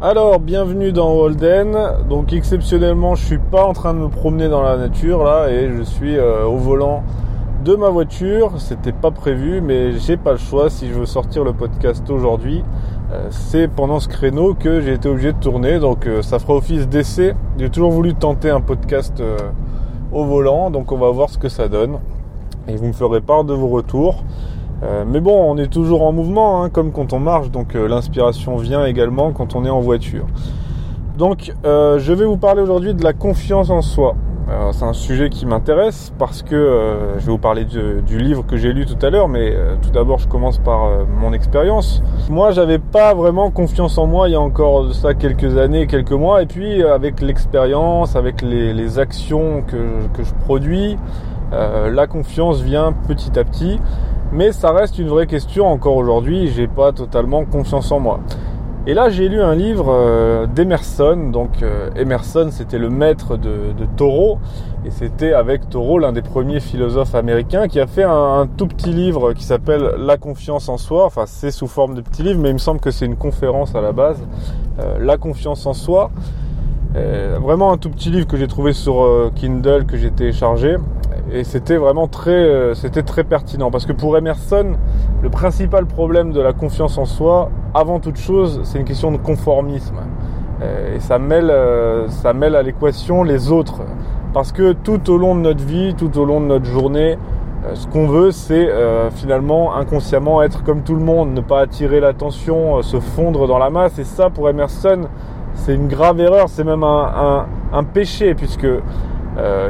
Alors, bienvenue dans Holden. Donc, exceptionnellement, je suis pas en train de me promener dans la nature là et je suis euh, au volant de ma voiture. C'était pas prévu, mais j'ai pas le choix si je veux sortir le podcast aujourd'hui. Euh, c'est pendant ce créneau que j'ai été obligé de tourner, donc euh, ça fera office d'essai. J'ai toujours voulu tenter un podcast au volant, donc on va voir ce que ça donne et vous me ferez part de vos retours. Euh, mais bon, on est toujours en mouvement, hein, comme quand on marche, donc euh, l'inspiration vient également quand on est en voiture. Donc, euh, je vais vous parler aujourd'hui de la confiance en soi. C'est un sujet qui m'intéresse parce que je vais vous parler du livre que j'ai lu tout à l'heure, mais tout d'abord, je commence par mon expérience. Moi, j'avais pas vraiment confiance en moi il y a encore ça quelques années, quelques mois, et puis avec l'expérience, avec les, actions que, que, je produis, la confiance vient petit à petit. Mais ça reste une vraie question encore aujourd'hui, j'ai pas totalement confiance en moi. Et là, j'ai lu un livre euh, d'Emerson. Donc, euh, Emerson, c'était le maître de, de Thoreau. Et c'était avec Thoreau l'un des premiers philosophes américains qui a fait un, tout petit livre qui s'appelle La confiance en soi. Enfin, c'est sous forme de petit livre, mais il me semble que c'est une conférence à la base. Euh, la confiance en soi. vraiment un tout petit livre que j'ai trouvé sur Kindle, que j'ai téléchargé et c'était vraiment très, euh, c'était très pertinent. Parce que pour Emerson, le principal problème de la confiance en soi, avant toute chose, c'est une question de conformisme. Euh, et ça mêle, euh, ça mêle à l'équation les autres. Parce que tout au long de notre vie, tout au long de notre journée, ce qu'on veut, c'est finalement inconsciemment être comme tout le monde, ne pas attirer l'attention, se fondre dans la masse. Et ça, pour Emerson, c'est une grave erreur, c'est même un, un, péché puisque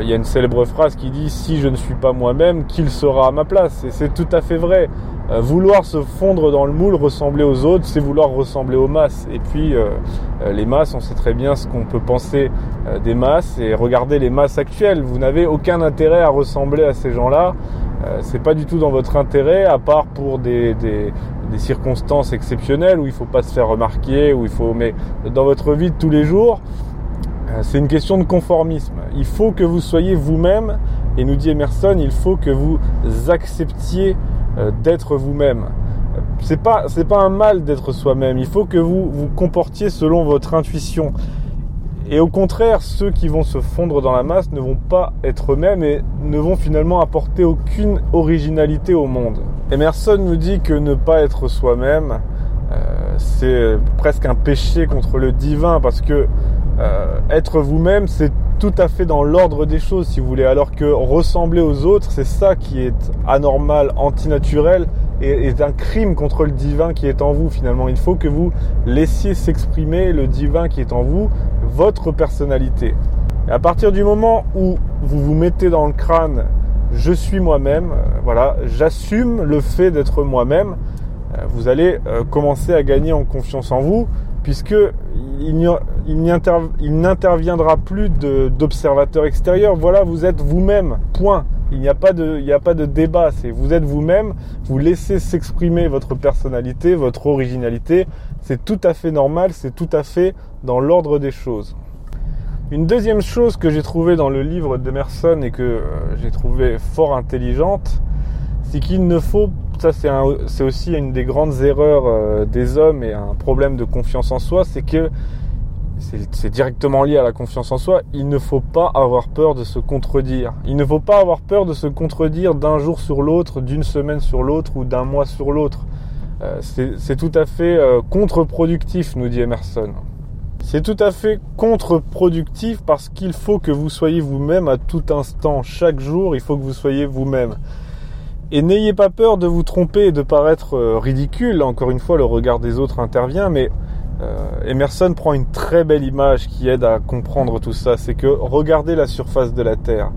il y a une célèbre phrase qui dit si je ne suis pas moi-même, qu'il sera à ma place Et c'est tout à fait vrai. Euh, vouloir se fondre dans le moule, ressembler aux autres, c'est vouloir ressembler aux masses. Et puis euh, les masses, on sait très bien ce qu'on peut penser des masses et regardez les masses actuelles. Vous n'avez aucun intérêt à ressembler à ces gens-là. c'est pas du tout dans votre intérêt, à part pour des, circonstances exceptionnelles où il faut pas se faire remarquer, où il faut. Mais dans votre vie de tous les jours, euh, c'est une question de conformisme. Il faut que vous soyez vous-même, et nous dit Emerson, il faut que vous acceptiez euh, d'être vous-même. C'est pas, c'est pas un mal d'être soi-même. Il faut que vous vous comportiez selon votre intuition. Et au contraire, ceux qui vont se fondre dans la masse ne vont pas être eux-mêmes et ne vont finalement apporter aucune originalité au monde. Emerson nous dit que ne pas être soi-même, euh, c'est presque un péché contre le divin parce que euh, être vous-même, c'est tout à fait dans l'ordre des choses, si vous voulez. Alors que ressembler aux autres, c'est ça qui est anormal, antinaturel et est un crime contre le divin qui est en vous finalement. Il faut que vous laissiez s'exprimer le divin qui est en vous, votre personnalité. À partir du moment où vous vous mettez dans le crâne, je suis moi-même, euh, voilà, j'assume le fait d'être moi-même, euh, vous allez commencer à gagner en confiance en vous, puisque il n'interviendra plus d'observateurs extérieurs. Voilà, vous êtes vous-même. Point. Il n'y a pas de, de débat. Vous êtes vous-même. Vous laissez s'exprimer votre personnalité, votre originalité. C'est tout à fait normal. C'est tout à fait dans l'ordre des choses. Une deuxième chose que j'ai trouvée dans le livre d'Emerson et que euh, j'ai trouvé fort intelligente, c'est qu'il ne faut ça c'est aussi une des grandes erreurs euh, des hommes et un problème de confiance en soi, c'est que c'est directement lié à la confiance en soi, il ne faut pas avoir peur de se contredire. Il ne faut pas avoir peur de se contredire d'un jour sur l'autre, d'une semaine sur l'autre ou d'un mois sur l'autre. Euh, c'est tout à fait euh, contre-productif, nous dit Emerson. C'est tout à fait contre-productif parce qu'il faut que vous soyez vous-même à tout instant, chaque jour, il faut que vous soyez vous-même. Et n'ayez pas peur de vous tromper et de paraître euh, ridicule. Encore une fois, le regard des autres intervient, mais euh, Emerson prend une très belle image qui aide à comprendre tout ça. C'est que regardez la surface de la Terre.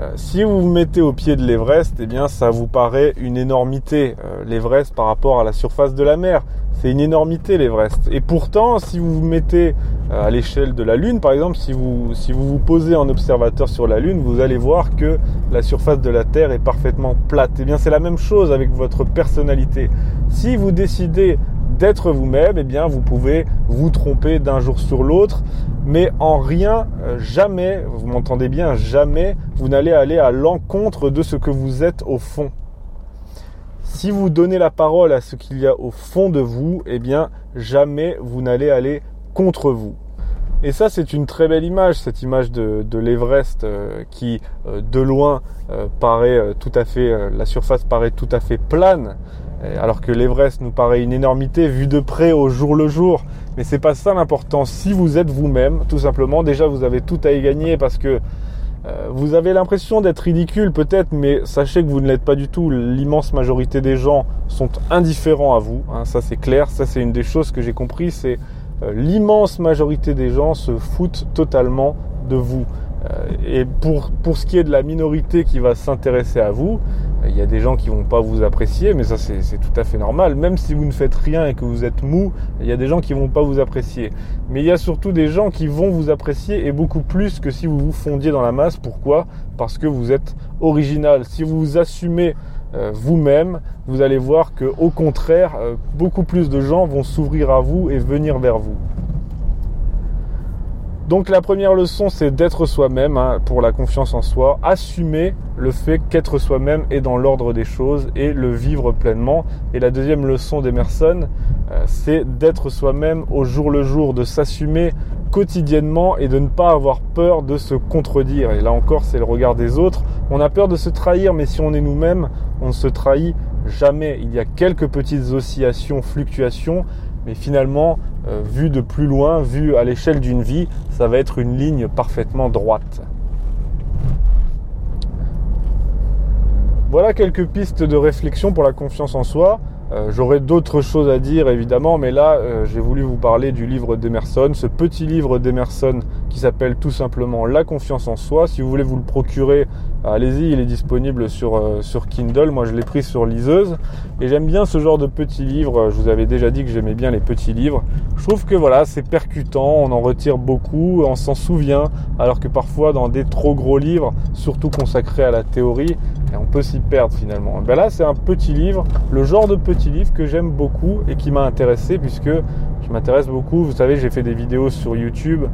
Euh, si vous vous mettez au pied de l'Everest, eh bien, ça vous paraît une énormité. L'Everest par rapport à la surface de la mer, c'est une énormité l'Everest. Et pourtant, si vous vous mettez euh, à l'échelle de la Lune, par exemple, si vous, si vous vous posez en observateur sur la Lune, vous allez voir que la surface de la Terre est parfaitement plate. Eh bien, c'est la même chose avec votre personnalité. Si vous décidez d'être vous-même, eh bien, vous pouvez vous tromper d'un jour sur l'autre, mais en rien, euh, jamais, vous m'entendez bien, jamais, vous n'allez aller à l'encontre de ce que vous êtes au fond. Si vous donnez la parole à ce qu'il y a au fond de vous, eh bien, jamais vous n'allez aller contre vous. Et ça, c'est une très belle image, cette image de, l'Everest euh, qui, euh, de loin, paraît tout à fait, la surface paraît tout à fait plane, alors que l'Everest nous paraît une énormité vue de près au jour le jour. Mais c'est pas ça l'important. Si vous êtes vous-même, tout simplement, déjà vous avez tout à y gagner parce que vous avez l'impression d'être ridicule peut-être, mais sachez que vous ne l'êtes pas du tout. L'immense majorité des gens sont indifférents à vous. Hein, ça c'est clair. Ça c'est une des choses que j'ai compris. C'est euh, l'immense majorité des gens se foutent totalement de vous. Euh, et pour, pour ce qui est de la minorité qui va s'intéresser à vous, il y a des gens qui vont pas vous apprécier, mais ça c'est tout à fait normal. Même si vous ne faites rien et que vous êtes mou, il y a des gens qui vont pas vous apprécier. Mais il y a surtout des gens qui vont vous apprécier et beaucoup plus que si vous vous fondiez dans la masse. Pourquoi? Parce que vous êtes original. Si vous vous assumez euh, vous-même, vous allez voir que au contraire, euh, beaucoup plus de gens vont s'ouvrir à vous et venir vers vous. Donc la première leçon, c'est d'être soi-même hein, pour la confiance en soi, assumer le fait qu'être soi-même est dans l'ordre des choses et le vivre pleinement. Et la deuxième leçon d'Emerson, euh, c'est d'être soi-même au jour le jour, de s'assumer quotidiennement et de ne pas avoir peur de se contredire. Et là encore, c'est le regard des autres. On a peur de se trahir, mais si on est nous-mêmes, on ne se trahit jamais. Il y a quelques petites oscillations, fluctuations, mais finalement, euh, vu de plus loin, vu à l'échelle d'une vie, ça va être une ligne parfaitement droite. Voilà quelques pistes de réflexion pour la confiance en soi. Euh, j'aurais d'autres choses à dire évidemment, mais là euh, j'ai voulu vous parler du livre d'Emerson, ce petit livre d'Emerson qui s'appelle tout simplement La confiance en soi. Si vous voulez vous le procurer, allez-y, il est disponible sur, euh, sur Kindle. Moi je l'ai pris sur liseuse et j'aime bien ce genre de petits livres. Je vous avais déjà dit que j'aimais bien les petits livres. Je trouve que voilà, c'est percutant, on en retire beaucoup, on s'en souvient, alors que parfois dans des trop gros livres, surtout consacrés à la théorie, on peut s'y perdre finalement. Ben là, c'est un petit livre, le genre de petit livre que j'aime beaucoup et qui m'a intéressé puisque je m'intéresse beaucoup. Vous savez, j'ai fait des vidéos sur YouTube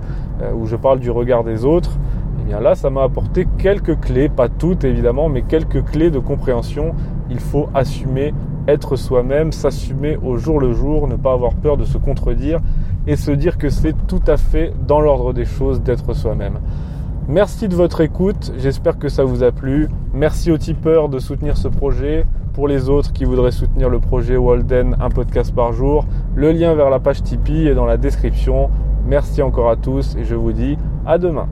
euh, où je parle du regard des autres. Et bien là, ça m'a apporté quelques clés, pas toutes évidemment, mais quelques clés de compréhension. Il faut assumer, être soi-même, s'assumer au jour le jour, ne pas avoir peur de se contredire et se dire que c'est tout à fait dans l'ordre des choses d'être soi-même. Merci de votre écoute, j'espère que ça vous a plu. Merci aux tipeurs de soutenir ce projet. Pour les autres qui voudraient soutenir le projet Walden, un podcast par jour, le lien vers la page Tipeee est dans la description. Merci encore à tous et je vous dis à demain.